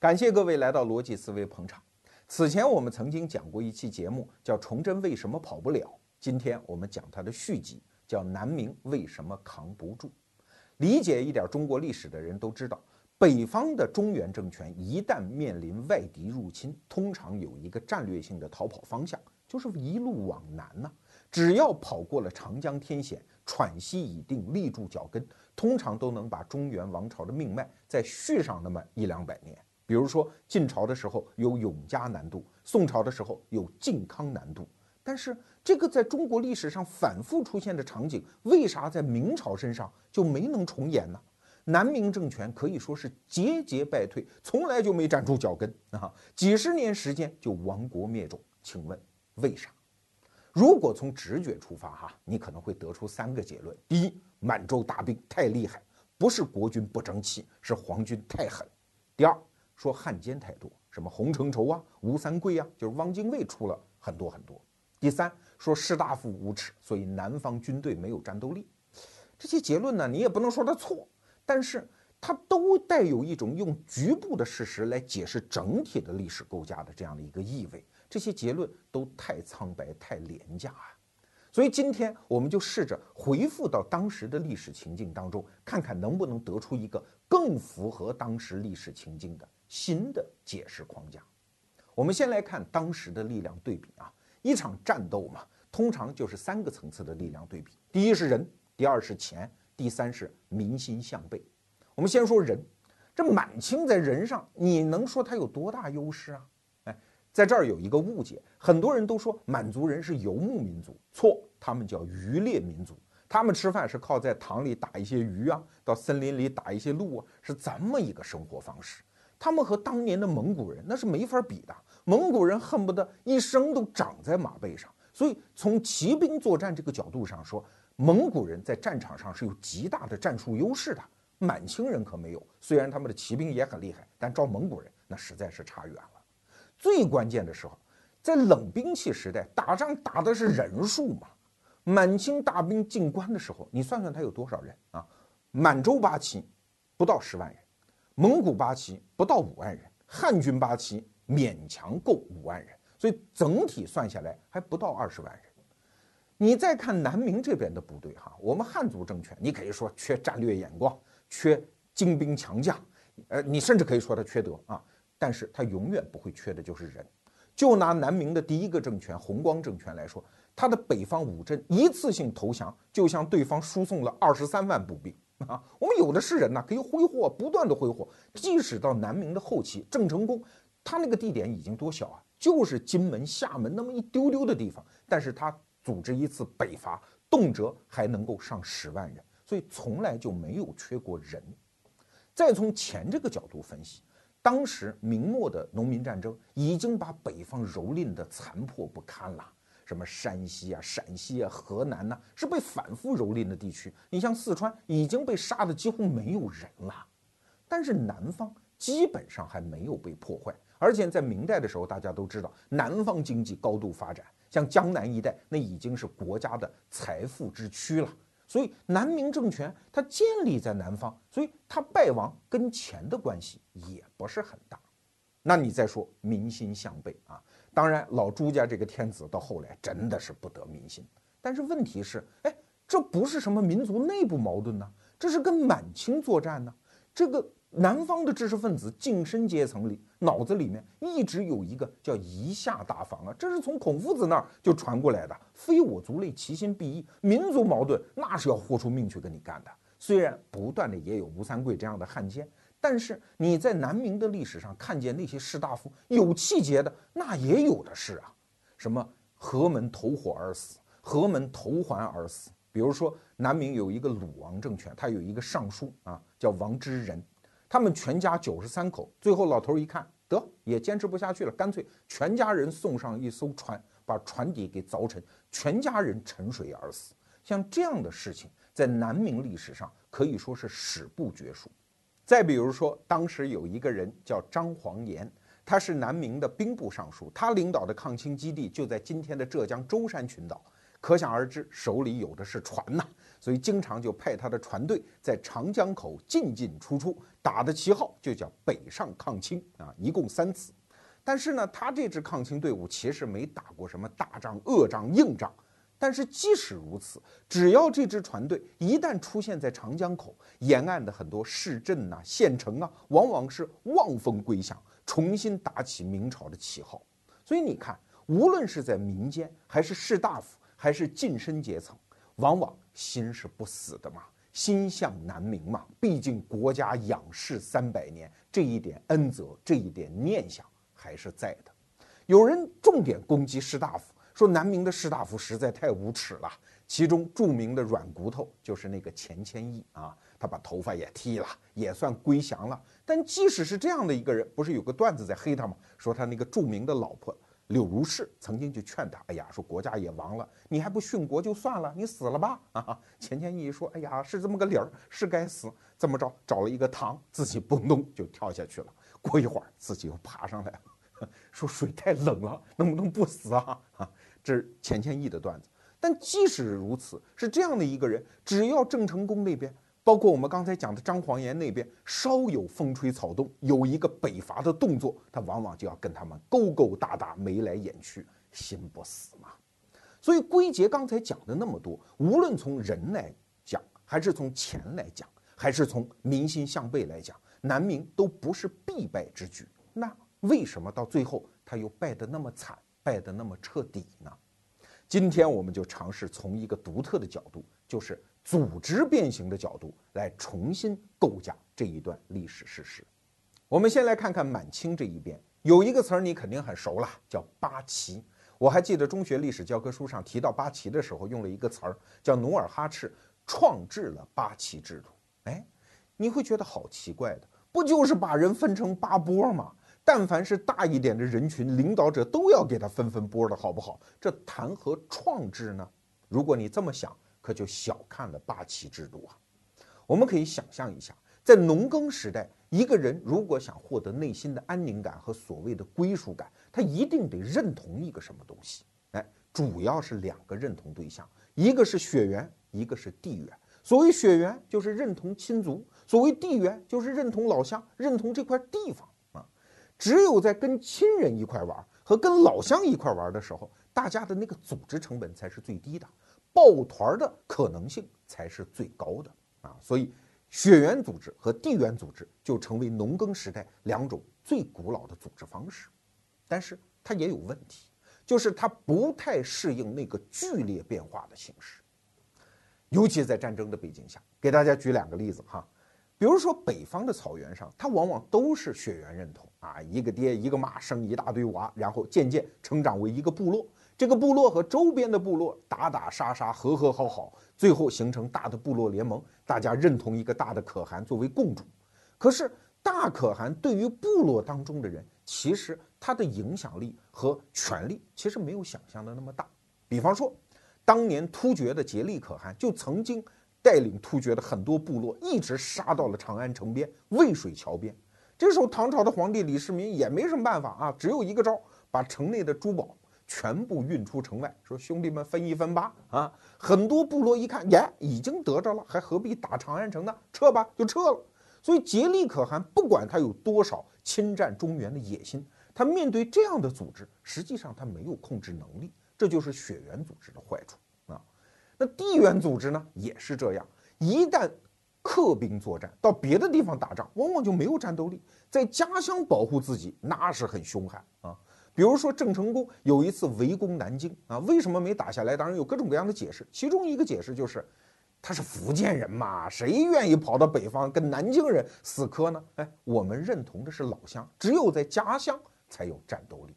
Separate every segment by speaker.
Speaker 1: 感谢各位来到逻辑思维捧场。此前我们曾经讲过一期节目，叫《崇祯为什么跑不了》。今天我们讲它的续集，叫《南明为什么扛不住》。理解一点中国历史的人都知道，北方的中原政权一旦面临外敌入侵，通常有一个战略性的逃跑方向，就是一路往南呢。只要跑过了长江天险，喘息已定，立住脚跟，通常都能把中原王朝的命脉再续上那么一两百年。比如说晋朝的时候有永嘉南渡，宋朝的时候有靖康南渡。但是这个在中国历史上反复出现的场景，为啥在明朝身上就没能重演呢？南明政权可以说是节节败退，从来就没站住脚跟啊，几十年时间就亡国灭种。请问为啥？如果从直觉出发，哈，你可能会得出三个结论：第一，满洲大兵太厉害，不是国军不争气，是皇军太狠；第二，说汉奸太多，什么洪承畴啊、吴三桂啊，就是汪精卫出了很多很多；第三，说士大夫无耻，所以南方军队没有战斗力。这些结论呢，你也不能说他错，但是它都带有一种用局部的事实来解释整体的历史构架的这样的一个意味。这些结论都太苍白、太廉价啊！所以今天我们就试着回复到当时的历史情境当中，看看能不能得出一个更符合当时历史情境的新的解释框架。我们先来看当时的力量对比啊，一场战斗嘛，通常就是三个层次的力量对比：第一是人，第二是钱，第三是民心向背。我们先说人，这满清在人上，你能说他有多大优势啊？在这儿有一个误解，很多人都说满族人是游牧民族，错，他们叫渔猎民族，他们吃饭是靠在塘里打一些鱼啊，到森林里打一些鹿啊，是这么一个生活方式。他们和当年的蒙古人那是没法比的，蒙古人恨不得一生都长在马背上，所以从骑兵作战这个角度上说，蒙古人在战场上是有极大的战术优势的，满清人可没有。虽然他们的骑兵也很厉害，但照蒙古人那实在是差远了。最关键的时候，在冷兵器时代打仗打的是人数嘛？满清大兵进关的时候，你算算他有多少人啊？满洲八旗不到十万人，蒙古八旗不到五万人，汉军八旗勉强够五万人，所以整体算下来还不到二十万人。你再看南明这边的部队哈，我们汉族政权，你可以说缺战略眼光，缺精兵强将，呃，你甚至可以说他缺德啊。但是他永远不会缺的就是人。就拿南明的第一个政权弘光政权来说，他的北方五镇一次性投降，就向对方输送了二十三万步兵啊！我们有的是人呐，可以挥霍，不断的挥霍。即使到南明的后期，郑成功他那个地点已经多小啊，就是金门、厦门那么一丢丢的地方，但是他组织一次北伐，动辄还能够上十万人，所以从来就没有缺过人。再从钱这个角度分析。当时明末的农民战争已经把北方蹂躏的残破不堪了，什么山西啊、陕西啊、河南呐，是被反复蹂躏的地区。你像四川已经被杀的几乎没有人了，但是南方基本上还没有被破坏。而且在明代的时候，大家都知道南方经济高度发展，像江南一带那已经是国家的财富之区了。所以南明政权它建立在南方，所以它败亡跟钱的关系也不是很大。那你再说民心向背啊，当然老朱家这个天子到后来真的是不得民心。但是问题是，哎，这不是什么民族内部矛盾呢，这是跟满清作战呢，这个。南方的知识分子晋升阶层里，脑子里面一直有一个叫“夷夏大防”啊，这是从孔夫子那儿就传过来的。非我族类，其心必异。民族矛盾那是要豁出命去跟你干的。虽然不断的也有吴三桂这样的汉奸，但是你在南明的历史上看见那些士大夫有气节的，那也有的是啊。什么何门投火而死，何门投环而死。比如说南明有一个鲁王政权，他有一个尚书啊，叫王之仁。他们全家九十三口，最后老头一看，得也坚持不下去了，干脆全家人送上一艘船，把船底给凿沉，全家人沉水而死。像这样的事情，在南明历史上可以说是史不绝书。再比如说，当时有一个人叫张煌言，他是南明的兵部尚书，他领导的抗清基地就在今天的浙江舟山群岛。可想而知，手里有的是船呐，所以经常就派他的船队在长江口进进出出，打的旗号就叫北上抗清啊，一共三次。但是呢，他这支抗清队伍其实没打过什么大仗、恶仗、硬仗。但是即使如此，只要这支船队一旦出现在长江口沿岸的很多市镇呐、县城啊，往往是望风归降，重新打起明朝的旗号。所以你看，无论是在民间，还是士大夫，还是近身阶层，往往心是不死的嘛，心向南明嘛。毕竟国家养士三百年，这一点恩泽，这一点念想还是在的。有人重点攻击士大夫。说南明的士大夫实在太无耻了，其中著名的软骨头就是那个钱谦益啊，他把头发也剃了，也算归降了。但即使是这样的一个人，不是有个段子在黑他吗？说他那个著名的老婆柳如是曾经就劝他，哎呀，说国家也亡了，你还不殉国就算了，你死了吧啊！钱谦益说，哎呀，是这么个理儿，是该死。这么着，找了一个塘，自己蹦咚就跳下去了。过一会儿，自己又爬上来了，说水太冷了，能不能不死啊？啊！这是钱谦益的段子，但即使如此，是这样的一个人，只要郑成功那边，包括我们刚才讲的张煌言那边，稍有风吹草动，有一个北伐的动作，他往往就要跟他们勾勾搭搭，眉来眼去，心不死嘛。所以归结刚才讲的那么多，无论从人来讲，还是从钱来讲，还是从民心向背来讲，南明都不是必败之举。那为什么到最后他又败得那么惨？败得那么彻底呢？今天我们就尝试从一个独特的角度，就是组织变形的角度来重新构架这一段历史事实。我们先来看看满清这一边，有一个词儿你肯定很熟了，叫八旗。我还记得中学历史教科书上提到八旗的时候，用了一个词儿叫努尔哈赤创制了八旗制度。哎，你会觉得好奇怪的，不就是把人分成八波吗？但凡是大一点的人群，领导者都要给他分分波的好不好？这谈何创制呢？如果你这么想，可就小看了八旗制度啊。我们可以想象一下，在农耕时代，一个人如果想获得内心的安宁感和所谓的归属感，他一定得认同一个什么东西？哎，主要是两个认同对象，一个是血缘，一个是地缘。所谓血缘，就是认同亲族；所谓地缘，就是认同老乡，认同这块地方啊。只有在跟亲人一块玩和跟老乡一块玩的时候，大家的那个组织成本才是最低的，抱团的可能性才是最高的啊！所以，血缘组织和地缘组织就成为农耕时代两种最古老的组织方式。但是它也有问题，就是它不太适应那个剧烈变化的形式，尤其在战争的背景下。给大家举两个例子哈。比如说，北方的草原上，它往往都是血缘认同啊，一个爹一个妈生一大堆娃，然后渐渐成长为一个部落。这个部落和周边的部落打打杀杀，和和好好，最后形成大的部落联盟，大家认同一个大的可汗作为共主。可是大可汗对于部落当中的人，其实他的影响力和权力其实没有想象的那么大。比方说，当年突厥的颉利可汗就曾经。带领突厥的很多部落一直杀到了长安城边渭水桥边。这时候，唐朝的皇帝李世民也没什么办法啊，只有一个招，把城内的珠宝全部运出城外，说：“兄弟们分一分吧！”啊，很多部落一看，耶，已经得着了，还何必打长安城呢？撤吧，就撤了。所以，竭力可汗不管他有多少侵占中原的野心，他面对这样的组织，实际上他没有控制能力，这就是血缘组织的坏处啊。那地缘组织呢，也是这样。一旦客兵作战，到别的地方打仗，往往就没有战斗力。在家乡保护自己，那是很凶悍啊。比如说郑成功有一次围攻南京啊，为什么没打下来？当然有各种各样的解释。其中一个解释就是，他是福建人嘛，谁愿意跑到北方跟南京人死磕呢？哎，我们认同的是老乡，只有在家乡才有战斗力。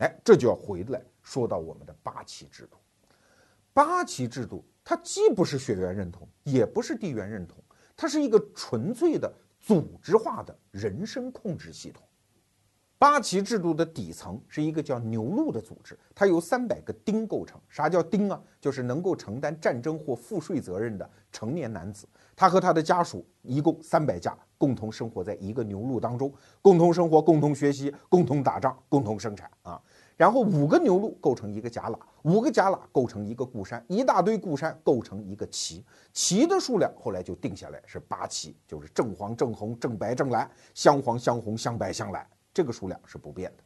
Speaker 1: 哎，这就要回来说到我们的八旗制度。八旗制度，它既不是血缘认同，也不是地缘认同，它是一个纯粹的组织化的人身控制系统。八旗制度的底层是一个叫牛录的组织，它由三百个丁构成。啥叫丁啊？就是能够承担战争或赋税责任的成年男子。他和他的家属一共三百家，共同生活在一个牛录当中，共同生活，共同学习，共同打仗，共同生产啊。然后五个牛录构成一个甲喇，五个甲喇构成一个固山，一大堆固山构成一个旗，旗的数量后来就定下来是八旗，就是正黄、正红、正白、正蓝，镶黄、镶红、镶白、镶蓝，这个数量是不变的。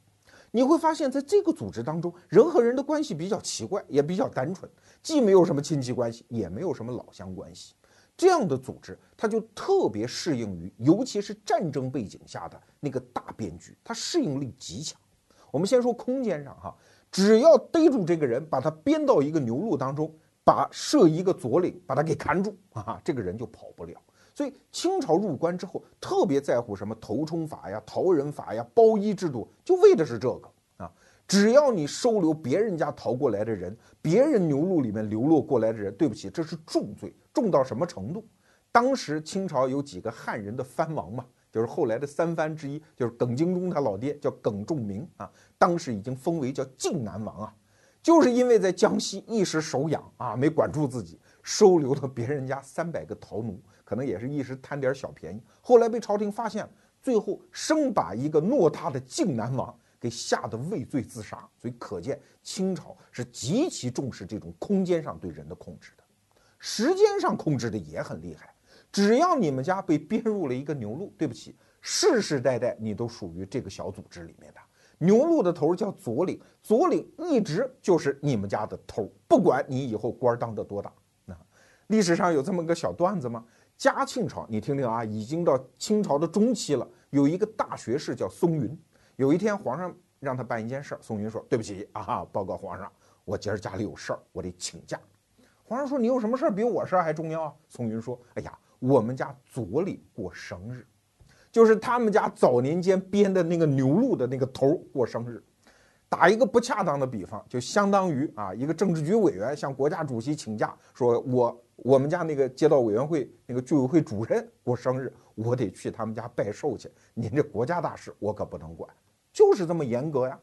Speaker 1: 你会发现在这个组织当中，人和人的关系比较奇怪，也比较单纯，既没有什么亲戚关系，也没有什么老乡关系。这样的组织，它就特别适应于，尤其是战争背景下的那个大变局，它适应力极强。我们先说空间上哈，只要逮住这个人，把他编到一个牛录当中，把设一个左领，把他给砍住啊，这个人就跑不了。所以清朝入关之后，特别在乎什么投冲法呀、逃人法呀、包衣制度，就为的是这个啊。只要你收留别人家逃过来的人，别人牛录里面流落过来的人，对不起，这是重罪，重到什么程度？当时清朝有几个汉人的藩王嘛。就是后来的三藩之一，就是耿精忠他老爹叫耿仲明啊，当时已经封为叫靖南王啊，就是因为在江西一时手痒啊，没管住自己，收留了别人家三百个逃奴，可能也是一时贪点小便宜，后来被朝廷发现了，最后生把一个偌大的靖南王给吓得畏罪自杀，所以可见清朝是极其重视这种空间上对人的控制的，时间上控制的也很厉害。只要你们家被编入了一个牛录，对不起，世世代代你都属于这个小组织里面的牛录的头叫左领，左领一直就是你们家的头，不管你以后官当得多大。那历史上有这么个小段子吗？嘉庆朝，你听听啊，已经到清朝的中期了，有一个大学士叫松云，有一天皇上让他办一件事儿，松云说：“对不起啊，报告皇上，我今儿家里有事儿，我得请假。”皇上说：“你有什么事儿比我事儿还重要啊？”松云说：“哎呀。”我们家左里过生日，就是他们家早年间编的那个牛录的那个头过生日。打一个不恰当的比方，就相当于啊，一个政治局委员向国家主席请假，说我我们家那个街道委员会那个居委会主任过生日，我得去他们家拜寿去。您这国家大事我可不能管，就是这么严格呀。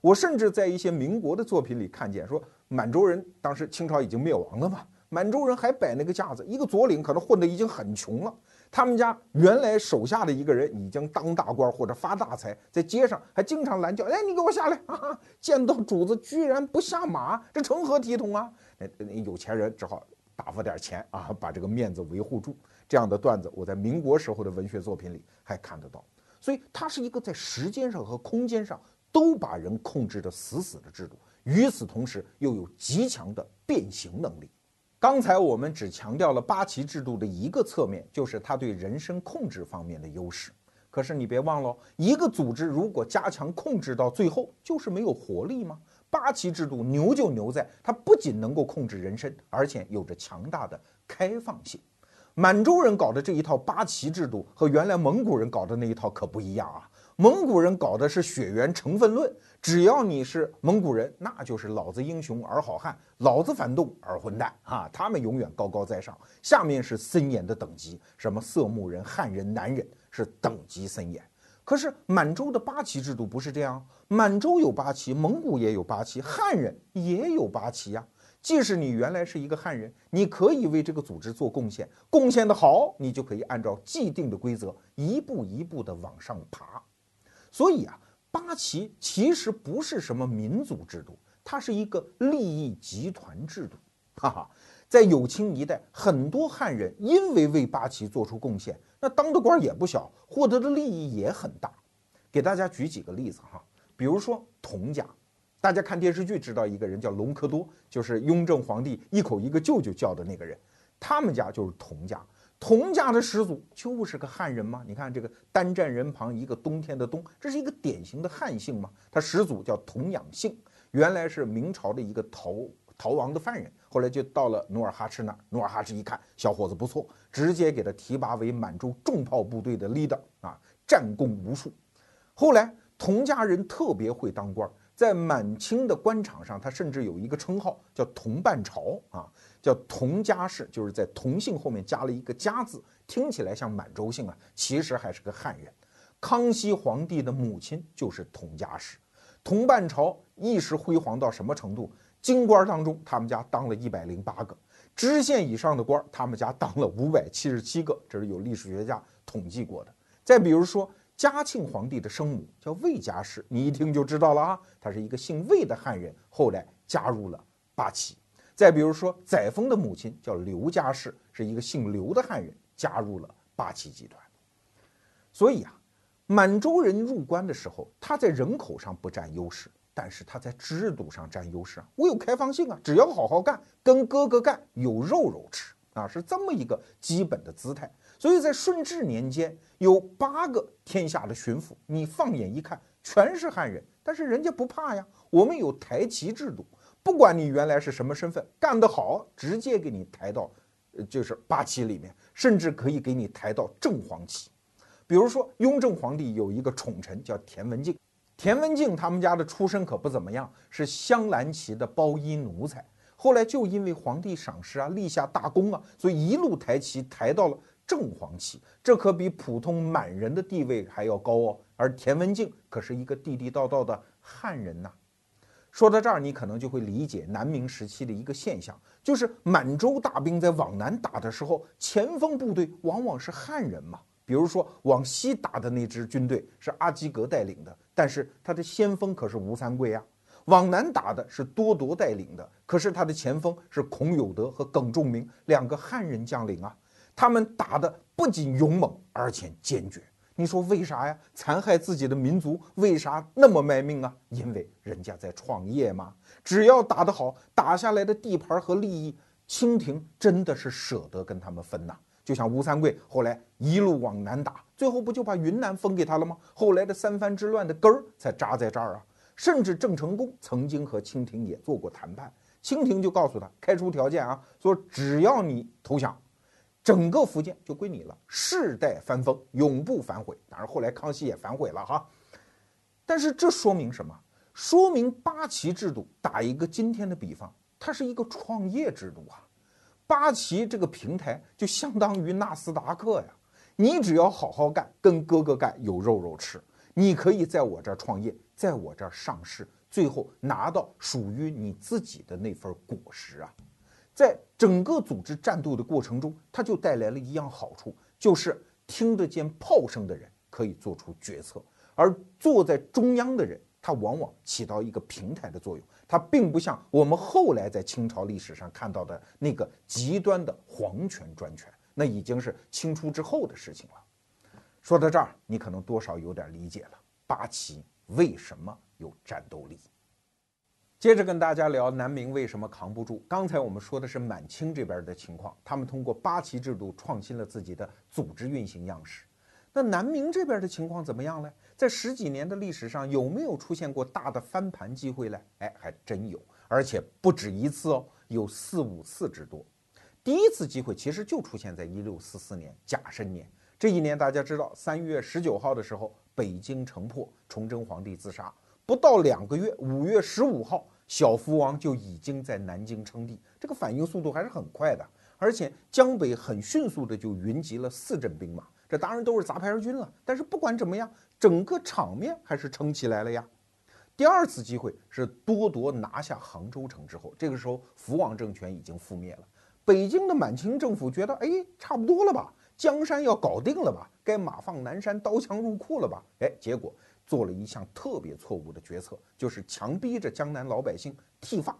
Speaker 1: 我甚至在一些民国的作品里看见，说满洲人当时清朝已经灭亡了嘛。满洲人还摆那个架子，一个左领可能混得已经很穷了，他们家原来手下的一个人已经当大官或者发大财，在街上还经常拦轿，哎，你给我下来！啊！见到主子居然不下马，这成何体统啊？那那有钱人只好打发点钱啊，把这个面子维护住。这样的段子我在民国时候的文学作品里还看得到，所以它是一个在时间上和空间上都把人控制得死死的制度，与此同时又有极强的变形能力。刚才我们只强调了八旗制度的一个侧面，就是它对人身控制方面的优势。可是你别忘了，一个组织如果加强控制到最后，就是没有活力吗？八旗制度牛就牛在它不仅能够控制人身，而且有着强大的开放性。满洲人搞的这一套八旗制度和原来蒙古人搞的那一套可不一样啊。蒙古人搞的是血缘成分论，只要你是蒙古人，那就是老子英雄儿好汉，老子反动儿混蛋啊！他们永远高高在上，下面是森严的等级，什么色目人、汉人、男人是等级森严。可是满洲的八旗制度不是这样，满洲有八旗，蒙古也有八旗，汉人也有八旗呀。即使你原来是一个汉人，你可以为这个组织做贡献，贡献的好，你就可以按照既定的规则一步一步的往上爬。所以啊，八旗其实不是什么民族制度，它是一个利益集团制度。哈哈，在有清一代，很多汉人因为为八旗做出贡献，那当的官也不小，获得的利益也很大。给大家举几个例子哈，比如说佟家，大家看电视剧知道一个人叫隆科多，就是雍正皇帝一口一个舅舅叫的那个人，他们家就是佟家。佟家的始祖就是个汉人吗？你看这个单站人旁一个冬天的冬，这是一个典型的汉姓吗？他始祖叫佟养性，原来是明朝的一个逃逃亡的犯人，后来就到了努尔哈赤那儿。努尔哈赤一看小伙子不错，直接给他提拔为满洲重炮部队的 leader 啊，战功无数。后来佟家人特别会当官，在满清的官场上，他甚至有一个称号叫佟半朝啊。叫佟家氏，就是在佟姓后面加了一个家字，听起来像满洲姓啊，其实还是个汉人。康熙皇帝的母亲就是佟家氏，佟半朝一时辉煌到什么程度？京官当中，他们家当了一百零八个；知县以上的官，他们家当了五百七十七个，这是有历史学家统计过的。再比如说，嘉庆皇帝的生母叫魏佳氏，你一听就知道了啊，她是一个姓魏的汉人，后来加入了八旗。再比如说，载沣的母亲叫刘佳氏，是一个姓刘的汉人，加入了八旗集团。所以啊，满洲人入关的时候，他在人口上不占优势，但是他在制度上占优势啊。我有开放性啊，只要好好干，跟哥哥干，有肉肉吃啊，是这么一个基本的姿态。所以在顺治年间，有八个天下的巡抚，你放眼一看，全是汉人，但是人家不怕呀。我们有抬旗制度，不管你原来是什么身份，干得好，直接给你抬到，就是八旗里面，甚至可以给你抬到正黄旗。比如说，雍正皇帝有一个宠臣叫田文镜，田文镜他们家的出身可不怎么样，是镶蓝旗的包衣奴才。后来就因为皇帝赏识啊，立下大功啊，所以一路抬旗抬到了。正黄旗，这可比普通满人的地位还要高哦。而田文镜可是一个地地道道的汉人呐。说到这儿，你可能就会理解南明时期的一个现象，就是满洲大兵在往南打的时候，前锋部队往往是汉人嘛。比如说往西打的那支军队是阿基格带领的，但是他的先锋可是吴三桂啊。往南打的是多铎带领的，可是他的前锋是孔有德和耿仲明两个汉人将领啊。他们打的不仅勇猛，而且坚决。你说为啥呀？残害自己的民族，为啥那么卖命啊？因为人家在创业嘛。只要打得好，打下来的地盘和利益，清廷真的是舍得跟他们分呐。就像吴三桂后来一路往南打，最后不就把云南分给他了吗？后来的三藩之乱的根儿才扎在这儿啊。甚至郑成功曾经和清廷也做过谈判，清廷就告诉他开出条件啊，说只要你投降。整个福建就归你了，世代翻封，永不反悔。当然，后来康熙也反悔了哈。但是这说明什么？说明八旗制度，打一个今天的比方，它是一个创业制度啊。八旗这个平台就相当于纳斯达克呀。你只要好好干，跟哥哥干，有肉肉吃，你可以在我这儿创业，在我这儿上市，最后拿到属于你自己的那份果实啊。在整个组织战斗的过程中，它就带来了一样好处，就是听得见炮声的人可以做出决策，而坐在中央的人，他往往起到一个平台的作用。他并不像我们后来在清朝历史上看到的那个极端的皇权专权，那已经是清初之后的事情了。说到这儿，你可能多少有点理解了八旗为什么有战斗力。接着跟大家聊南明为什么扛不住。刚才我们说的是满清这边的情况，他们通过八旗制度创新了自己的组织运行样式。那南明这边的情况怎么样呢？在十几年的历史上，有没有出现过大的翻盘机会呢？哎，还真有，而且不止一次哦，有四五次之多。第一次机会其实就出现在一六四四年甲申年这一年，大家知道三月十九号的时候，北京城破，崇祯皇帝自杀，不到两个月，五月十五号。小福王就已经在南京称帝，这个反应速度还是很快的，而且江北很迅速的就云集了四镇兵马，这当然都是杂牌军了。但是不管怎么样，整个场面还是撑起来了呀。第二次机会是多铎拿下杭州城之后，这个时候福王政权已经覆灭了，北京的满清政府觉得，哎，差不多了吧，江山要搞定了吧，该马放南山，刀枪入库了吧？哎，结果。做了一项特别错误的决策，就是强逼着江南老百姓剃发，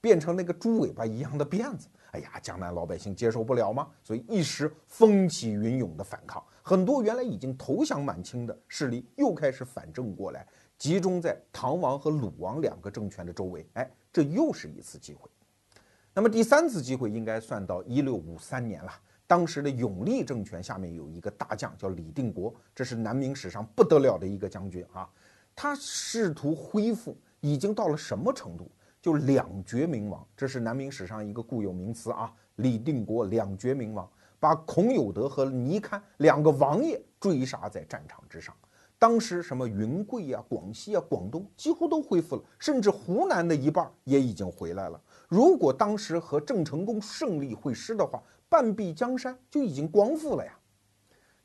Speaker 1: 变成那个猪尾巴一样的辫子。哎呀，江南老百姓接受不了吗？所以一时风起云涌的反抗，很多原来已经投降满清的势力又开始反正过来，集中在唐王和鲁王两个政权的周围。哎，这又是一次机会。那么第三次机会应该算到一六五三年了。当时的永历政权下面有一个大将叫李定国，这是南明史上不得了的一个将军啊。他试图恢复，已经到了什么程度？就两绝明王，这是南明史上一个固有名词啊。李定国两绝明王，把孔有德和倪堪两个王爷追杀在战场之上。当时什么云贵啊、广西啊、广东几乎都恢复了，甚至湖南的一半也已经回来了。如果当时和郑成功胜利会师的话，半壁江山就已经光复了呀！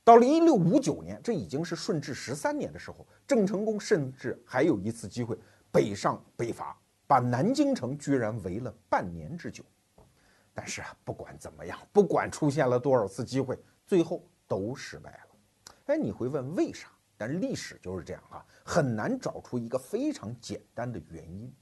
Speaker 1: 到了一六五九年，这已经是顺治十三年的时候，郑成功甚至还有一次机会北上北伐，把南京城居然围了半年之久。但是啊，不管怎么样，不管出现了多少次机会，最后都失败了。哎，你会问为啥？但历史就是这样啊，很难找出一个非常简单的原因。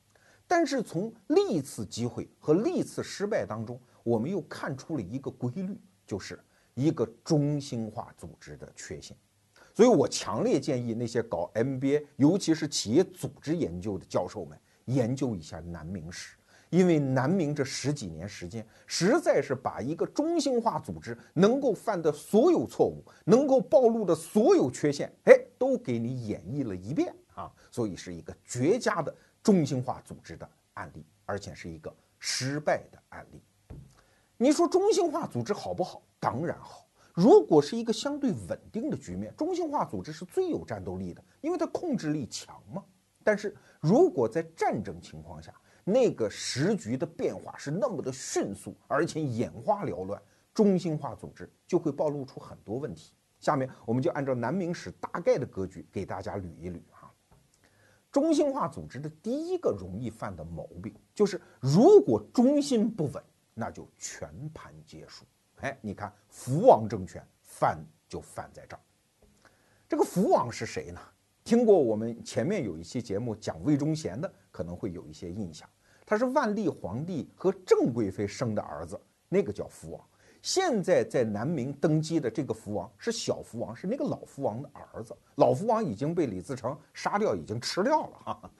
Speaker 1: 但是从历次机会和历次失败当中，我们又看出了一个规律，就是一个中心化组织的缺陷。所以我强烈建议那些搞 MBA，尤其是企业组织研究的教授们，研究一下南明史。因为南明这十几年时间，实在是把一个中心化组织能够犯的所有错误，能够暴露的所有缺陷，哎，都给你演绎了一遍啊！所以是一个绝佳的中心化组织的案例，而且是一个失败的案例。你说中心化组织好不好？当然好。如果是一个相对稳定的局面，中心化组织是最有战斗力的，因为它控制力强嘛。但是如果在战争情况下，那个时局的变化是那么的迅速，而且眼花缭乱，中心化组织就会暴露出很多问题。下面我们就按照南明史大概的格局给大家捋一捋哈。中心化组织的第一个容易犯的毛病就是，如果中心不稳，那就全盘皆输。哎，你看福王政权犯就犯在这儿。这个福王是谁呢？听过我们前面有一期节目讲魏忠贤的，可能会有一些印象。他是万历皇帝和郑贵妃生的儿子，那个叫福王。现在在南明登基的这个福王是小福王，是那个老福王的儿子。老福王已经被李自成杀掉，已经吃掉了哈。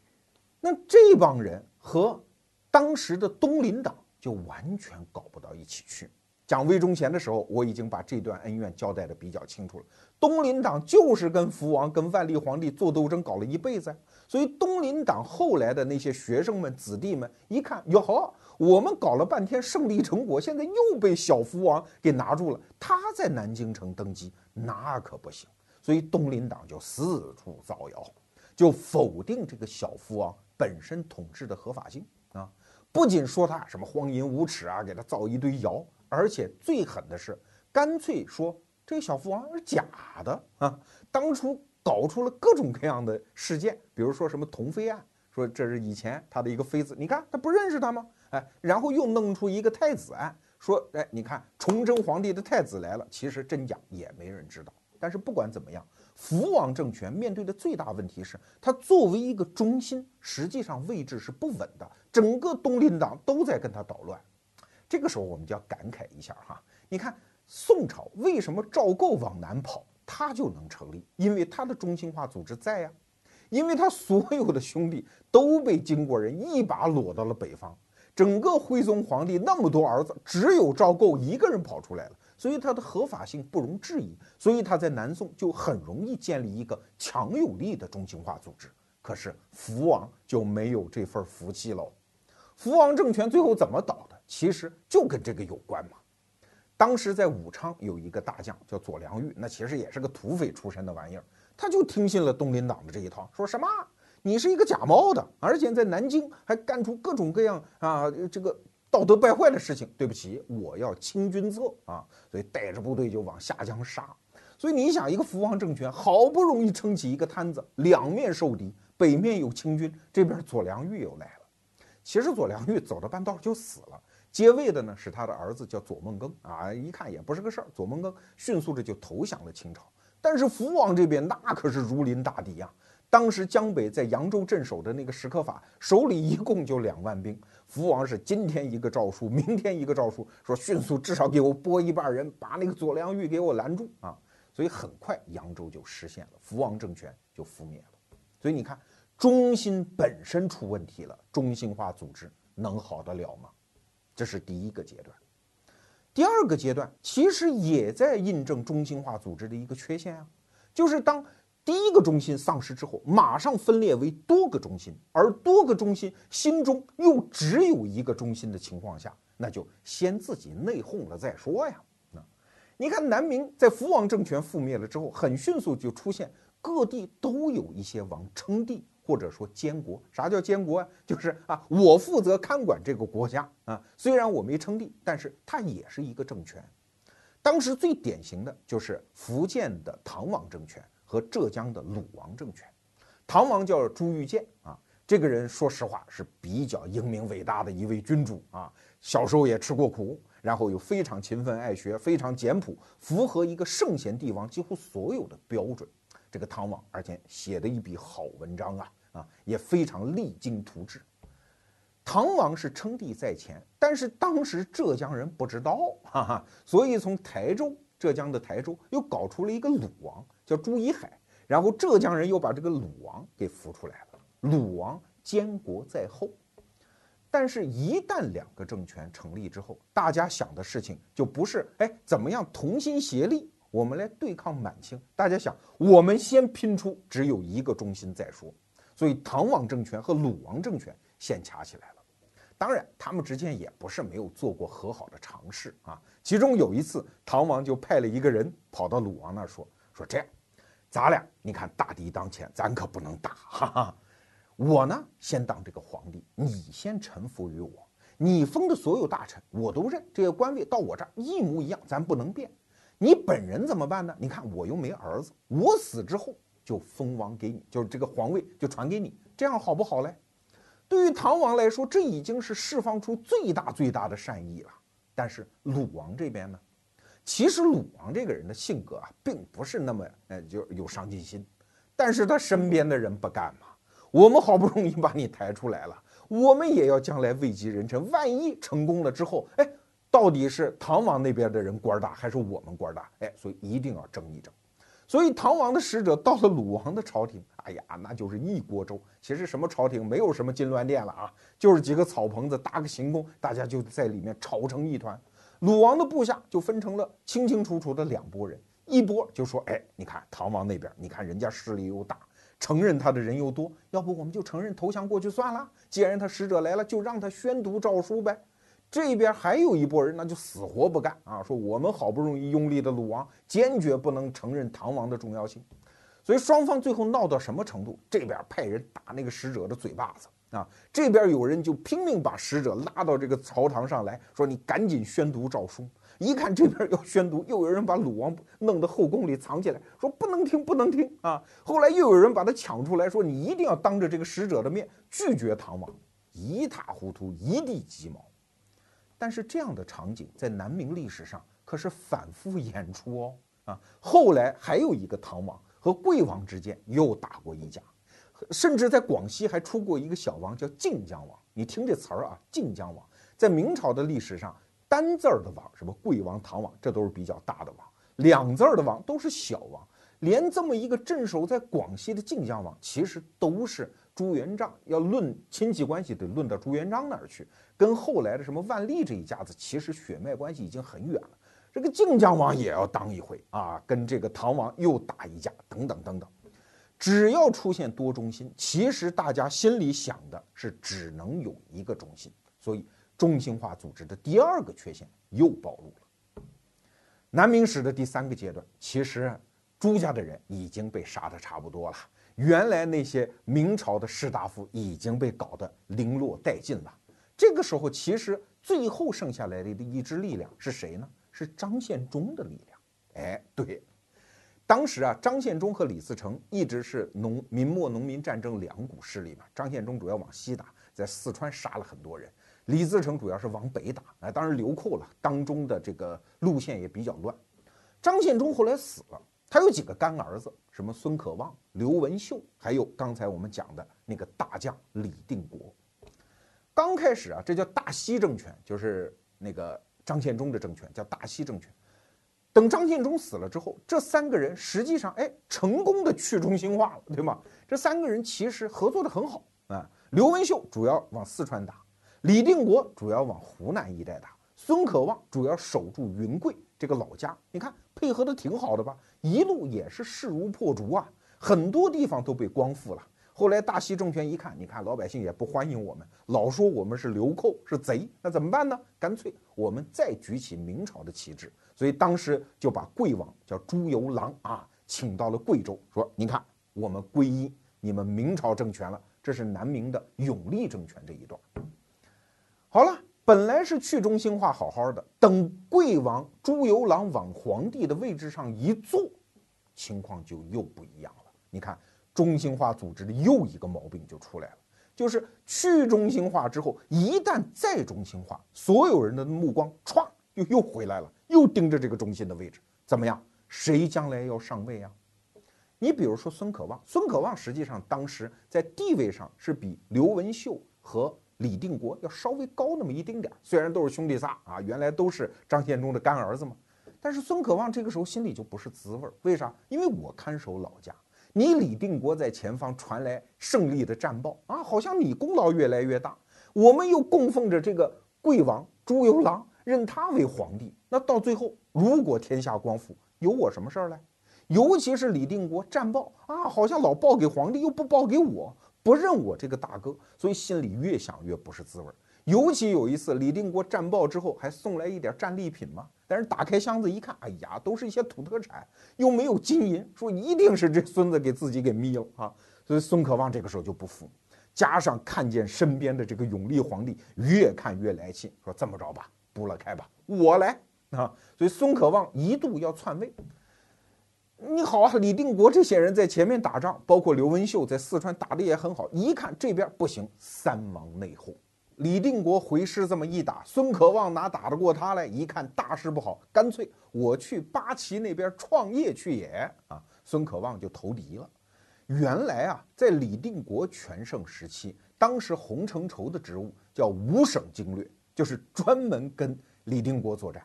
Speaker 1: 那这帮人和当时的东林党就完全搞不到一起去。讲魏忠贤的时候，我已经把这段恩怨交代的比较清楚了。东林党就是跟福王、跟万历皇帝做斗争，搞了一辈子。所以东林党后来的那些学生们、子弟们一看，哟呵，我们搞了半天胜利成果，现在又被小福王给拿住了。他在南京城登基，那可不行。所以东林党就四处造谣，就否定这个小福王本身统治的合法性！不仅说他什么荒淫无耻啊，给他造一堆谣。而且最狠的是，干脆说这个小福王是假的啊！当初搞出了各种各样的事件，比如说什么童妃案，说这是以前他的一个妃子，你看他不认识他吗？哎，然后又弄出一个太子案，说哎，你看崇祯皇帝的太子来了，其实真假也没人知道。但是不管怎么样，福王政权面对的最大问题是，他作为一个中心，实际上位置是不稳的，整个东林党都在跟他捣乱。这个时候我们就要感慨一下哈，你看宋朝为什么赵构往南跑，他就能成立？因为他的中心化组织在呀，因为他所有的兄弟都被金国人一把裸到了北方，整个徽宗皇帝那么多儿子，只有赵构一个人跑出来了，所以他的合法性不容置疑，所以他在南宋就很容易建立一个强有力的中心化组织。可是福王就没有这份福气喽，福王政权最后怎么倒的？其实就跟这个有关嘛。当时在武昌有一个大将叫左良玉，那其实也是个土匪出身的玩意儿，他就听信了东林党的这一套，说什么你是一个假冒的，而且在南京还干出各种各样啊这个道德败坏的事情。对不起，我要清君侧啊，所以带着部队就往下江杀。所以你想，一个福王政权好不容易撑起一个摊子，两面受敌，北面有清军，这边左良玉又来了。其实左良玉走到半道就死了。接位的呢是他的儿子，叫左梦庚啊，一看也不是个事儿。左梦庚迅速的就投降了清朝。但是福王这边那可是如临大敌呀。当时江北在扬州镇守的那个史可法手里一共就两万兵，福王是今天一个诏书，明天一个诏书，说迅速至少给我拨一半人，把那个左良玉给我拦住啊。所以很快扬州就实现了，福王政权就覆灭了。所以你看，中心本身出问题了，中心化组织能好得了吗？这是第一个阶段，第二个阶段其实也在印证中心化组织的一个缺陷啊，就是当第一个中心丧失之后，马上分裂为多个中心，而多个中心心中又只有一个中心的情况下，那就先自己内讧了再说呀。那你看南明在福王政权覆灭了之后，很迅速就出现各地都有一些王称帝。或者说监国，啥叫监国啊？就是啊，我负责看管这个国家啊。虽然我没称帝，但是它也是一个政权。当时最典型的就是福建的唐王政权和浙江的鲁王政权。唐王叫朱玉建啊，这个人说实话是比较英明伟大的一位君主啊。小时候也吃过苦，然后又非常勤奋爱学，非常简朴，符合一个圣贤帝王几乎所有的标准。这个唐王，而且写的一笔好文章啊啊，也非常励精图治。唐王是称帝在前，但是当时浙江人不知道，哈哈，所以从台州，浙江的台州又搞出了一个鲁王，叫朱一海，然后浙江人又把这个鲁王给扶出来了，鲁王监国在后。但是，一旦两个政权成立之后，大家想的事情就不是哎怎么样同心协力，我们来对抗满清。大家想，我们先拼出只有一个中心再说。所以，唐王政权和鲁王政权先掐起来了。当然，他们之间也不是没有做过和好的尝试啊。其中有一次，唐王就派了一个人跑到鲁王那儿说：“说这样，咱俩你看大敌当前，咱可不能打，哈哈。”我呢，先当这个皇帝，你先臣服于我。你封的所有大臣，我都认。这些官位到我这儿一模一样，咱不能变。你本人怎么办呢？你看我又没儿子，我死之后就封王给你，就是这个皇位就传给你，这样好不好嘞？对于唐王来说，这已经是释放出最大最大的善意了。但是鲁王这边呢，其实鲁王这个人的性格啊，并不是那么呃就有上进心，但是他身边的人不干嘛。我们好不容易把你抬出来了，我们也要将来位极人臣。万一成功了之后，哎，到底是唐王那边的人官大，还是我们官大？哎，所以一定要争一争。所以唐王的使者到了鲁王的朝廷，哎呀，那就是一锅粥。其实什么朝廷，没有什么金銮殿了啊，就是几个草棚子搭个行宫，大家就在里面吵成一团。鲁王的部下就分成了清清楚楚的两拨人，一波就说，哎，你看唐王那边，你看人家势力又大。承认他的人又多，要不我们就承认投降过去算了。既然他使者来了，就让他宣读诏书呗。这边还有一拨人，那就死活不干啊，说我们好不容易拥立的鲁王，坚决不能承认唐王的重要性。所以双方最后闹到什么程度？这边派人打那个使者的嘴巴子啊，这边有人就拼命把使者拉到这个朝堂上来说：“你赶紧宣读诏书。”一看这边要宣读，又有人把鲁王弄到后宫里藏起来，说不能听，不能听啊！后来又有人把他抢出来，说你一定要当着这个使者的面拒绝唐王，一塌糊涂，一地鸡毛。但是这样的场景在南明历史上可是反复演出哦啊！后来还有一个唐王和贵王之间又打过一架，甚至在广西还出过一个小王叫晋江王。你听这词儿啊，晋江王在明朝的历史上。单字儿的王，什么贵王、唐王，这都是比较大的王；两字儿的王都是小王。连这么一个镇守在广西的晋江王，其实都是朱元璋要论亲戚关系，得论到朱元璋那儿去，跟后来的什么万历这一家子，其实血脉关系已经很远了。这个靖江王也要当一回啊，跟这个唐王又打一架，等等等等。只要出现多中心，其实大家心里想的是只能有一个中心，所以。中心化组织的第二个缺陷又暴露了。南明史的第三个阶段，其实朱家的人已经被杀的差不多了。原来那些明朝的士大夫已经被搞得零落殆尽了。这个时候，其实最后剩下来的一支力量是谁呢？是张献忠的力量。哎，对，当时啊，张献忠和李自成一直是农明末农民战争两股势力嘛。张献忠主要往西打，在四川杀了很多人。李自成主要是往北打，哎，当然流寇了，当中的这个路线也比较乱。张献忠后来死了，他有几个干儿子，什么孙可望、刘文秀，还有刚才我们讲的那个大将李定国。刚开始啊，这叫大西政权，就是那个张献忠的政权，叫大西政权。等张献忠死了之后，这三个人实际上哎，成功的去中心化了，对吗？这三个人其实合作的很好啊。刘文秀主要往四川打。李定国主要往湖南一带打，孙可望主要守住云贵这个老家。你看配合的挺好的吧？一路也是势如破竹啊，很多地方都被光复了。后来大西政权一看，你看老百姓也不欢迎我们，老说我们是流寇是贼，那怎么办呢？干脆我们再举起明朝的旗帜。所以当时就把贵王叫朱由榔啊，请到了贵州，说你看我们皈依你们明朝政权了。这是南明的永历政权这一段。好了，本来是去中心化好好的，等贵王朱由榔往皇帝的位置上一坐，情况就又不一样了。你看，中心化组织的又一个毛病就出来了，就是去中心化之后，一旦再中心化，所有人的目光歘又又回来了，又盯着这个中心的位置，怎么样？谁将来要上位啊？你比如说孙可望，孙可望实际上当时在地位上是比刘文秀和李定国要稍微高那么一丁点儿，虽然都是兄弟仨啊，原来都是张献忠的干儿子嘛。但是孙可望这个时候心里就不是滋味儿，为啥？因为我看守老家，你李定国在前方传来胜利的战报啊，好像你功劳越来越大，我们又供奉着这个贵王朱由榔，认他为皇帝。那到最后，如果天下光复，有我什么事儿嘞？尤其是李定国战报啊，好像老报给皇帝，又不报给我，不认我这个大哥，所以心里越想越不是滋味。尤其有一次，李定国战报之后还送来一点战利品嘛，但是打开箱子一看，哎呀，都是一些土特产，又没有金银，说一定是这孙子给自己给眯了啊。所以孙可望这个时候就不服，加上看见身边的这个永历皇帝越看越来气，说这么着吧，不了开吧，我来啊。所以孙可望一度要篡位。你好啊，李定国这些人在前面打仗，包括刘文秀在四川打的也很好。一看这边不行，三王内讧，李定国回师这么一打，孙可望哪打得过他来？一看大事不好，干脆我去八旗那边创业去也啊！孙可望就投敌了。原来啊，在李定国全盛时期，当时洪承畴的职务叫五省经略，就是专门跟李定国作战，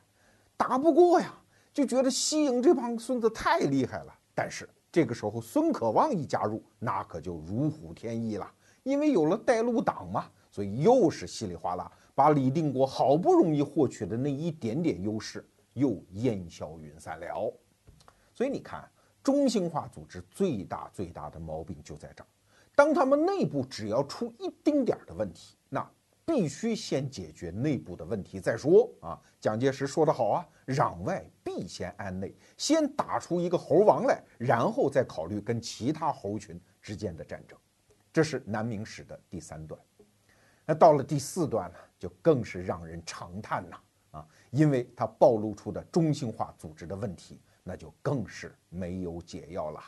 Speaker 1: 打不过呀。就觉得西营这帮孙子太厉害了，但是这个时候孙可望一加入，那可就如虎添翼了，因为有了带路党嘛，所以又是稀里哗啦，把李定国好不容易获取的那一点点优势又烟消云散了。所以你看，中心化组织最大最大的毛病就在这儿，当他们内部只要出一丁点儿的问题，那。必须先解决内部的问题再说啊！蒋介石说得好啊，“攘外必先安内”，先打出一个猴王来，然后再考虑跟其他猴群之间的战争。这是南明史的第三段。那到了第四段呢，就更是让人长叹呐啊！因为它暴露出的中心化组织的问题，那就更是没有解药了。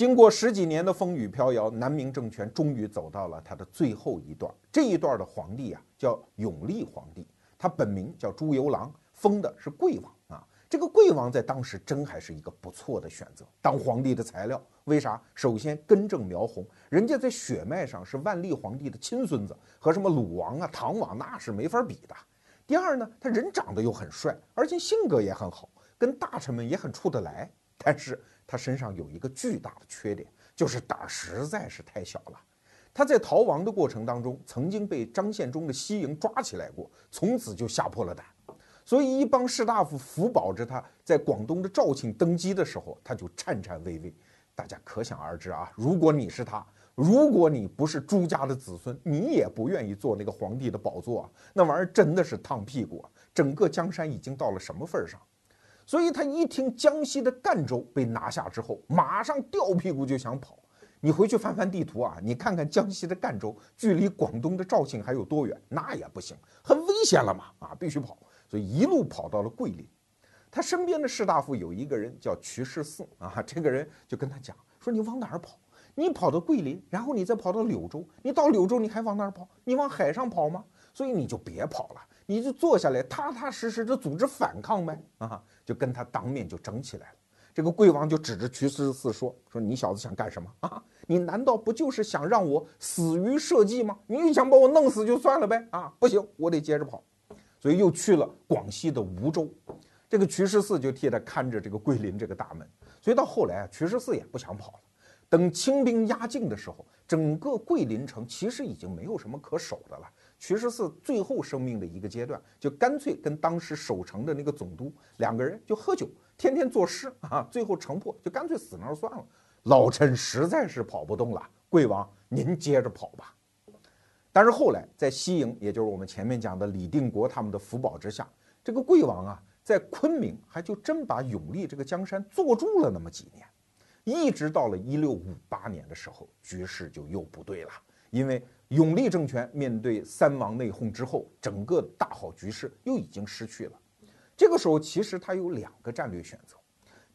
Speaker 1: 经过十几年的风雨飘摇，南明政权终于走到了它的最后一段。这一段的皇帝啊，叫永历皇帝，他本名叫朱由榔，封的是贵王啊。这个贵王在当时真还是一个不错的选择，当皇帝的材料。为啥？首先根正苗红，人家在血脉上是万历皇帝的亲孙子，和什么鲁王啊、唐王那是没法比的。第二呢，他人长得又很帅，而且性格也很好，跟大臣们也很处得来。但是。他身上有一个巨大的缺点，就是胆儿实在是太小了。他在逃亡的过程当中，曾经被张献忠的西营抓起来过，从此就吓破了胆。所以一帮士大夫扶保着他在广东的肇庆登基的时候，他就颤颤巍巍。大家可想而知啊，如果你是他，如果你不是朱家的子孙，你也不愿意坐那个皇帝的宝座啊。那玩意儿真的是烫屁股啊！整个江山已经到了什么份儿上？所以他一听江西的赣州被拿下之后，马上掉屁股就想跑。你回去翻翻地图啊，你看看江西的赣州距离广东的肇庆还有多远？那也不行，很危险了嘛！啊，必须跑。所以一路跑到了桂林。他身边的士大夫有一个人叫瞿世嗣啊，这个人就跟他讲说：“你往哪儿跑？你跑到桂林，然后你再跑到柳州，你到柳州你还往哪儿跑？你往海上跑吗？所以你就别跑了。”你就坐下来，踏踏实实的组织反抗呗啊！就跟他当面就争起来了。这个贵王就指着瞿十四说：“说你小子想干什么啊？你难道不就是想让我死于社稷吗？你想把我弄死就算了呗啊！不行，我得接着跑。所以又去了广西的梧州。这个瞿十四就替他看着这个桂林这个大门。所以到后来啊，瞿十四也不想跑了。等清兵压境的时候，整个桂林城其实已经没有什么可守的了。瞿十四最后生命的一个阶段，就干脆跟当时守城的那个总督两个人就喝酒，天天作诗啊，最后城破，就干脆死那儿算了。老臣实在是跑不动了，贵王您接着跑吧。但是后来在西营，也就是我们前面讲的李定国他们的福保之下，这个贵王啊，在昆明还就真把永历这个江山坐住了那么几年，一直到了一六五八年的时候，局势就又不对了，因为。永历政权面对三王内讧之后，整个大好局势又已经失去了。这个时候，其实他有两个战略选择。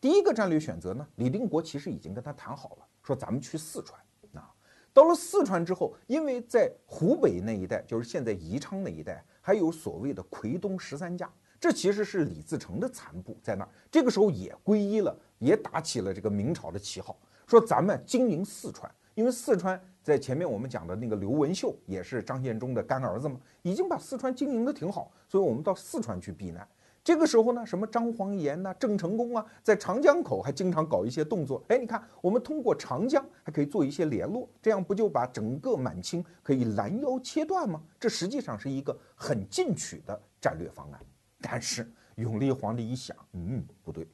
Speaker 1: 第一个战略选择呢，李定国其实已经跟他谈好了，说咱们去四川。啊，到了四川之后，因为在湖北那一带，就是现在宜昌那一带，还有所谓的夔东十三家，这其实是李自成的残部在那儿，这个时候也皈依了，也打起了这个明朝的旗号，说咱们经营四川，因为四川在前面我们讲的那个刘文秀也是张献忠的干儿子嘛，已经把四川经营的挺好，所以我们到四川去避难。这个时候呢，什么张煌言呐、郑成功啊，在长江口还经常搞一些动作。哎，你看，我们通过长江还可以做一些联络，这样不就把整个满清可以拦腰切断吗？这实际上是一个很进取的战略方案。但是永历皇帝一想，嗯，不对，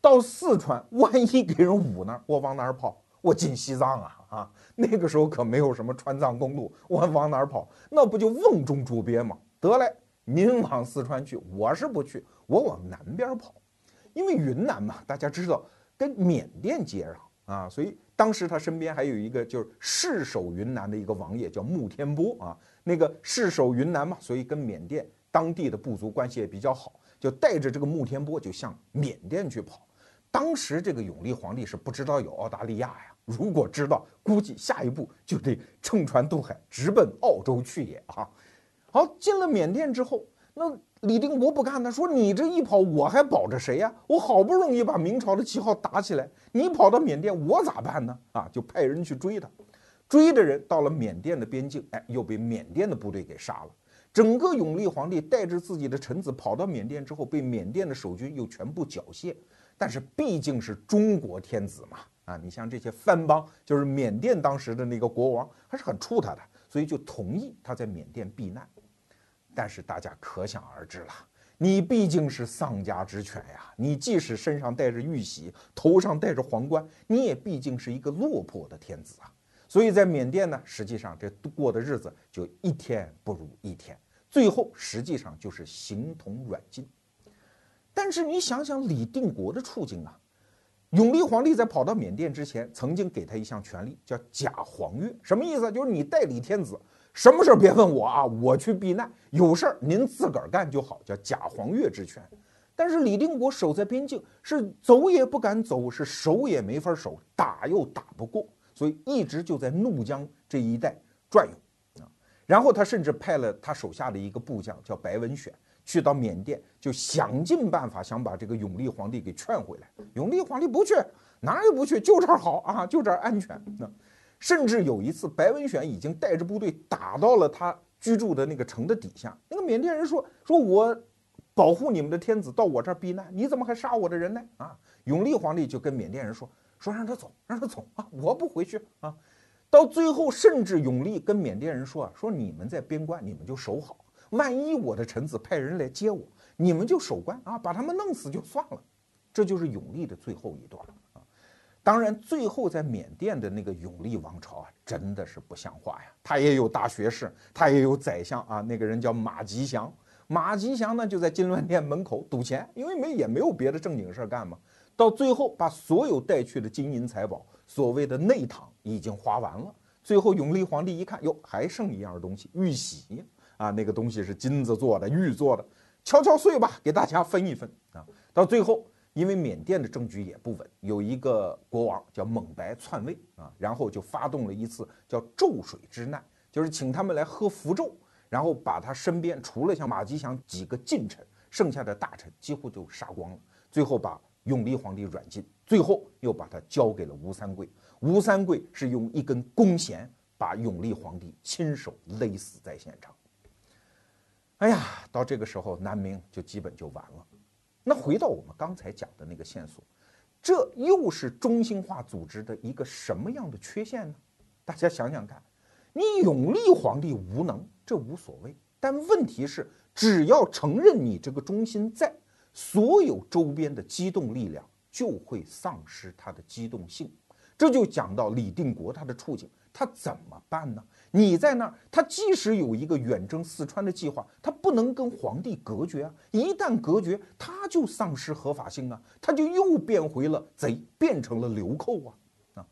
Speaker 1: 到四川万一给人捂那儿，我往哪儿跑？我进西藏啊啊！那个时候可没有什么川藏公路，我往哪儿跑？那不就瓮中捉鳖吗？得嘞。您往四川去，我是不去，我往南边跑，因为云南嘛，大家知道跟缅甸接壤啊，所以当时他身边还有一个就是世守云南的一个王爷叫穆天波啊，那个世守云南嘛，所以跟缅甸当地的部族关系也比较好，就带着这个穆天波就向缅甸去跑。当时这个永历皇帝是不知道有澳大利亚呀，如果知道，估计下一步就得乘船渡海直奔澳洲去也啊。好，进了缅甸之后，那李定国不干他说你这一跑，我还保着谁呀？我好不容易把明朝的旗号打起来，你跑到缅甸，我咋办呢？啊，就派人去追他，追的人到了缅甸的边境，哎，又被缅甸的部队给杀了。整个永历皇帝带着自己的臣子跑到缅甸之后，被缅甸的守军又全部缴械。但是毕竟是中国天子嘛，啊，你像这些藩邦，就是缅甸当时的那个国王，还是很怵他的，所以就同意他在缅甸避难。但是大家可想而知了，你毕竟是丧家之犬呀！你即使身上带着玉玺，头上戴着皇冠，你也毕竟是一个落魄的天子啊！所以在缅甸呢，实际上这过的日子就一天不如一天，最后实际上就是形同软禁。但是你想想李定国的处境啊，永历皇帝在跑到缅甸之前，曾经给他一项权利，叫假皇岳，什么意思？就是你代理天子。什么事儿别问我啊，我去避难。有事儿您自个儿干就好，叫假黄钺之权。但是李定国守在边境，是走也不敢走，是守也没法守，打又打不过，所以一直就在怒江这一带转悠啊。然后他甚至派了他手下的一个部将叫白文选，去到缅甸，就想尽办法想把这个永历皇帝给劝回来。永历皇帝不去，哪儿也不去，就这儿好啊，就这儿安全。那。甚至有一次，白文选已经带着部队打到了他居住的那个城的底下。那个缅甸人说：“说我保护你们的天子到我这儿避难，你怎么还杀我的人呢？”啊，永历皇帝就跟缅甸人说：“说让他走，让他走啊，我不回去啊。”到最后，甚至永历跟缅甸人说：“啊，说你们在边关，你们就守好，万一我的臣子派人来接我，你们就守关啊，把他们弄死就算了。”这就是永历的最后一段啊。当然，最后在缅甸的那个永历王朝啊，真的是不像话呀！他也有大学士，他也有宰相啊。那个人叫马吉祥，马吉祥呢就在金銮殿门口赌钱，因为没也没有别的正经事儿干嘛。到最后把所有带去的金银财宝，所谓的内堂已经花完了。最后永历皇帝一看，哟，还剩一样东西，玉玺啊，那个东西是金子做的，玉做的，敲敲碎吧，给大家分一分啊。到最后。因为缅甸的政局也不稳，有一个国王叫蒙白篡位啊，然后就发动了一次叫咒水之难，就是请他们来喝符咒，然后把他身边除了像马吉祥几个近臣，剩下的大臣几乎都杀光了，最后把永历皇帝软禁，最后又把他交给了吴三桂。吴三桂是用一根弓弦把永历皇帝亲手勒死在现场。哎呀，到这个时候南明就基本就完了。那回到我们刚才讲的那个线索，这又是中心化组织的一个什么样的缺陷呢？大家想想看，你永历皇帝无能，这无所谓，但问题是，只要承认你这个中心在，所有周边的机动力量就会丧失它的机动性。这就讲到李定国他的处境，他怎么办呢？你在那儿，他即使有一个远征四川的计划，他不能跟皇帝隔绝啊！一旦隔绝，他就丧失合法性啊！他就又变回了贼，变成了流寇啊！啊，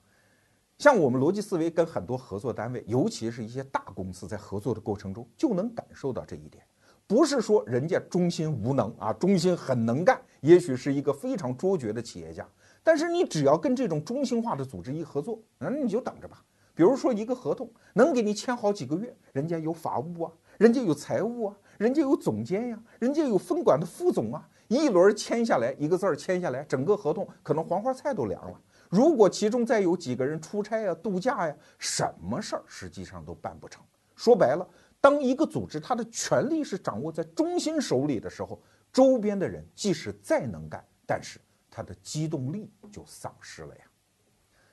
Speaker 1: 像我们逻辑思维跟很多合作单位，尤其是一些大公司在合作的过程中，就能感受到这一点。不是说人家中心无能啊，中心很能干，也许是一个非常卓绝的企业家，但是你只要跟这种中心化的组织一合作，那你就等着吧。比如说一个合同能给你签好几个月，人家有法务啊，人家有财务啊，人家有总监呀，人家有分管的副总啊，一轮签下来，一个字儿签下来，整个合同可能黄花菜都凉了。如果其中再有几个人出差呀、度假呀，什么事儿实际上都办不成。说白了，当一个组织它的权力是掌握在中心手里的时候，周边的人即使再能干，但是他的机动力就丧失了呀。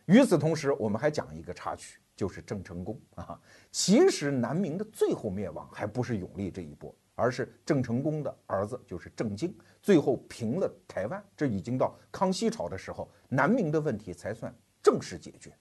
Speaker 1: 与此同时，我们还讲一个插曲。就是郑成功啊！其实南明的最后灭亡还不是永历这一波，而是郑成功的儿子，就是郑经，最后平了台湾。这已经到康熙朝的时候，南明的问题才算正式解决。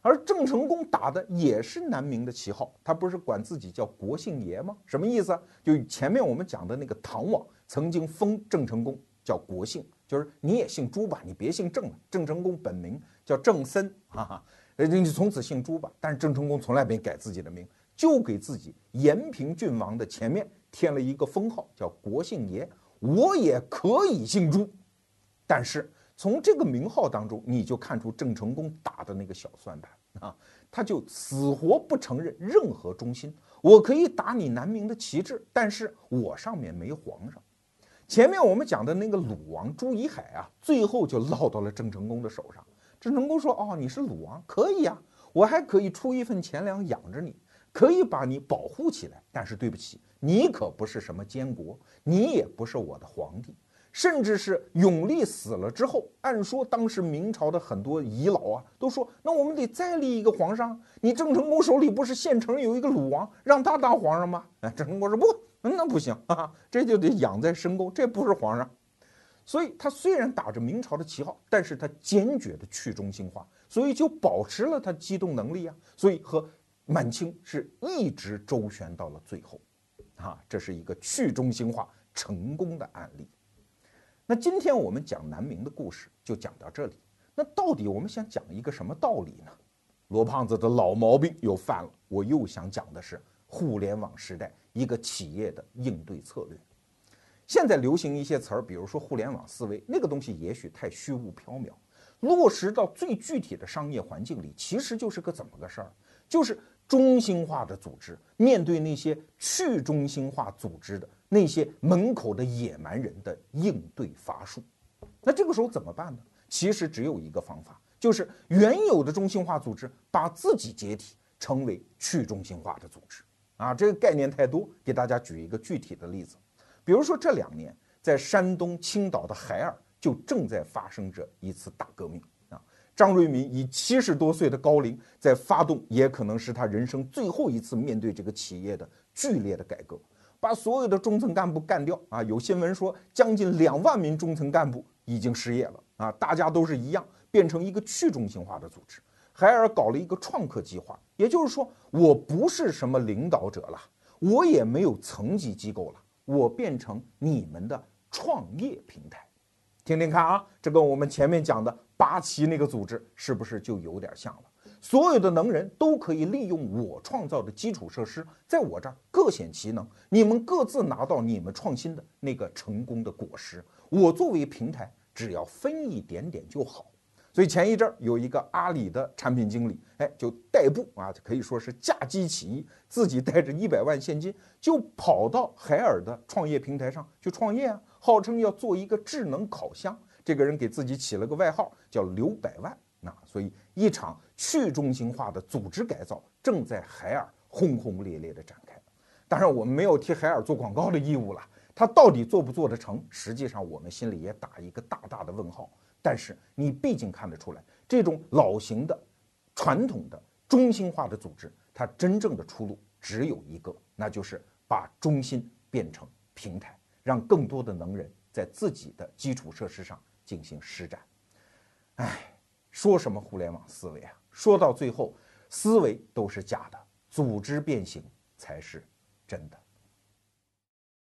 Speaker 1: 而郑成功打的也是南明的旗号，他不是管自己叫国姓爷吗？什么意思？就前面我们讲的那个唐王曾经封郑成功叫国姓，就是你也姓朱吧，你别姓郑了。郑成功本名叫郑森，哈哈。你从此姓朱吧，但是郑成功从来没改自己的名，就给自己延平郡王的前面添了一个封号，叫国姓爷。我也可以姓朱，但是从这个名号当中，你就看出郑成功打的那个小算盘啊，他就死活不承认任何忠心。我可以打你南明的旗帜，但是我上面没皇上。前面我们讲的那个鲁王朱贻海啊，最后就落到了郑成功的手上。郑成功说：“哦，你是鲁王，可以啊，我还可以出一份钱粮养着你，可以把你保护起来。但是对不起，你可不是什么监国，你也不是我的皇帝，甚至是永历死了之后，按说当时明朝的很多遗老啊，都说那我们得再立一个皇上。你郑成功手里不是现成有一个鲁王，让他当皇上吗？哎，郑成功说不，那不行啊，这就得养在深宫，这不是皇上。”所以，他虽然打着明朝的旗号，但是他坚决的去中心化，所以就保持了他机动能力啊。所以和满清是一直周旋到了最后，啊，这是一个去中心化成功的案例。那今天我们讲南明的故事就讲到这里。那到底我们想讲一个什么道理呢？罗胖子的老毛病又犯了，我又想讲的是互联网时代一个企业的应对策略。现在流行一些词儿，比如说互联网思维，那个东西也许太虚无缥缈，落实到最具体的商业环境里，其实就是个怎么个事儿？就是中心化的组织面对那些去中心化组织的那些门口的野蛮人的应对法术。那这个时候怎么办呢？其实只有一个方法，就是原有的中心化组织把自己解体，成为去中心化的组织。啊，这个概念太多，给大家举一个具体的例子。比如说，这两年在山东青岛的海尔就正在发生着一次大革命啊！张瑞敏以七十多岁的高龄在发动，也可能是他人生最后一次面对这个企业的剧烈的改革，把所有的中层干部干掉啊！有新闻说，将近两万名中层干部已经失业了啊！大家都是一样，变成一个去中心化的组织。海尔搞了一个创客计划，也就是说，我不是什么领导者了，我也没有层级机构了。我变成你们的创业平台，听听看啊，这跟我们前面讲的八旗那个组织是不是就有点像了？所有的能人都可以利用我创造的基础设施，在我这儿各显其能，你们各自拿到你们创新的那个成功的果实，我作为平台，只要分一点点就好。所以前一阵儿有一个阿里的产品经理，哎，就代步啊，可以说是驾机起义，自己带着一百万现金就跑到海尔的创业平台上去创业啊，号称要做一个智能烤箱。这个人给自己起了个外号叫刘百万。那所以一场去中心化的组织改造正在海尔轰轰烈烈地展开。当然，我们没有替海尔做广告的义务了，他到底做不做得成，实际上我们心里也打一个大大的问号。但是你毕竟看得出来，这种老型的、传统的、中心化的组织，它真正的出路只有一个，那就是把中心变成平台，让更多的能人在自己的基础设施上进行施展。哎，说什么互联网思维啊？说到最后，思维都是假的，组织变形才是真的。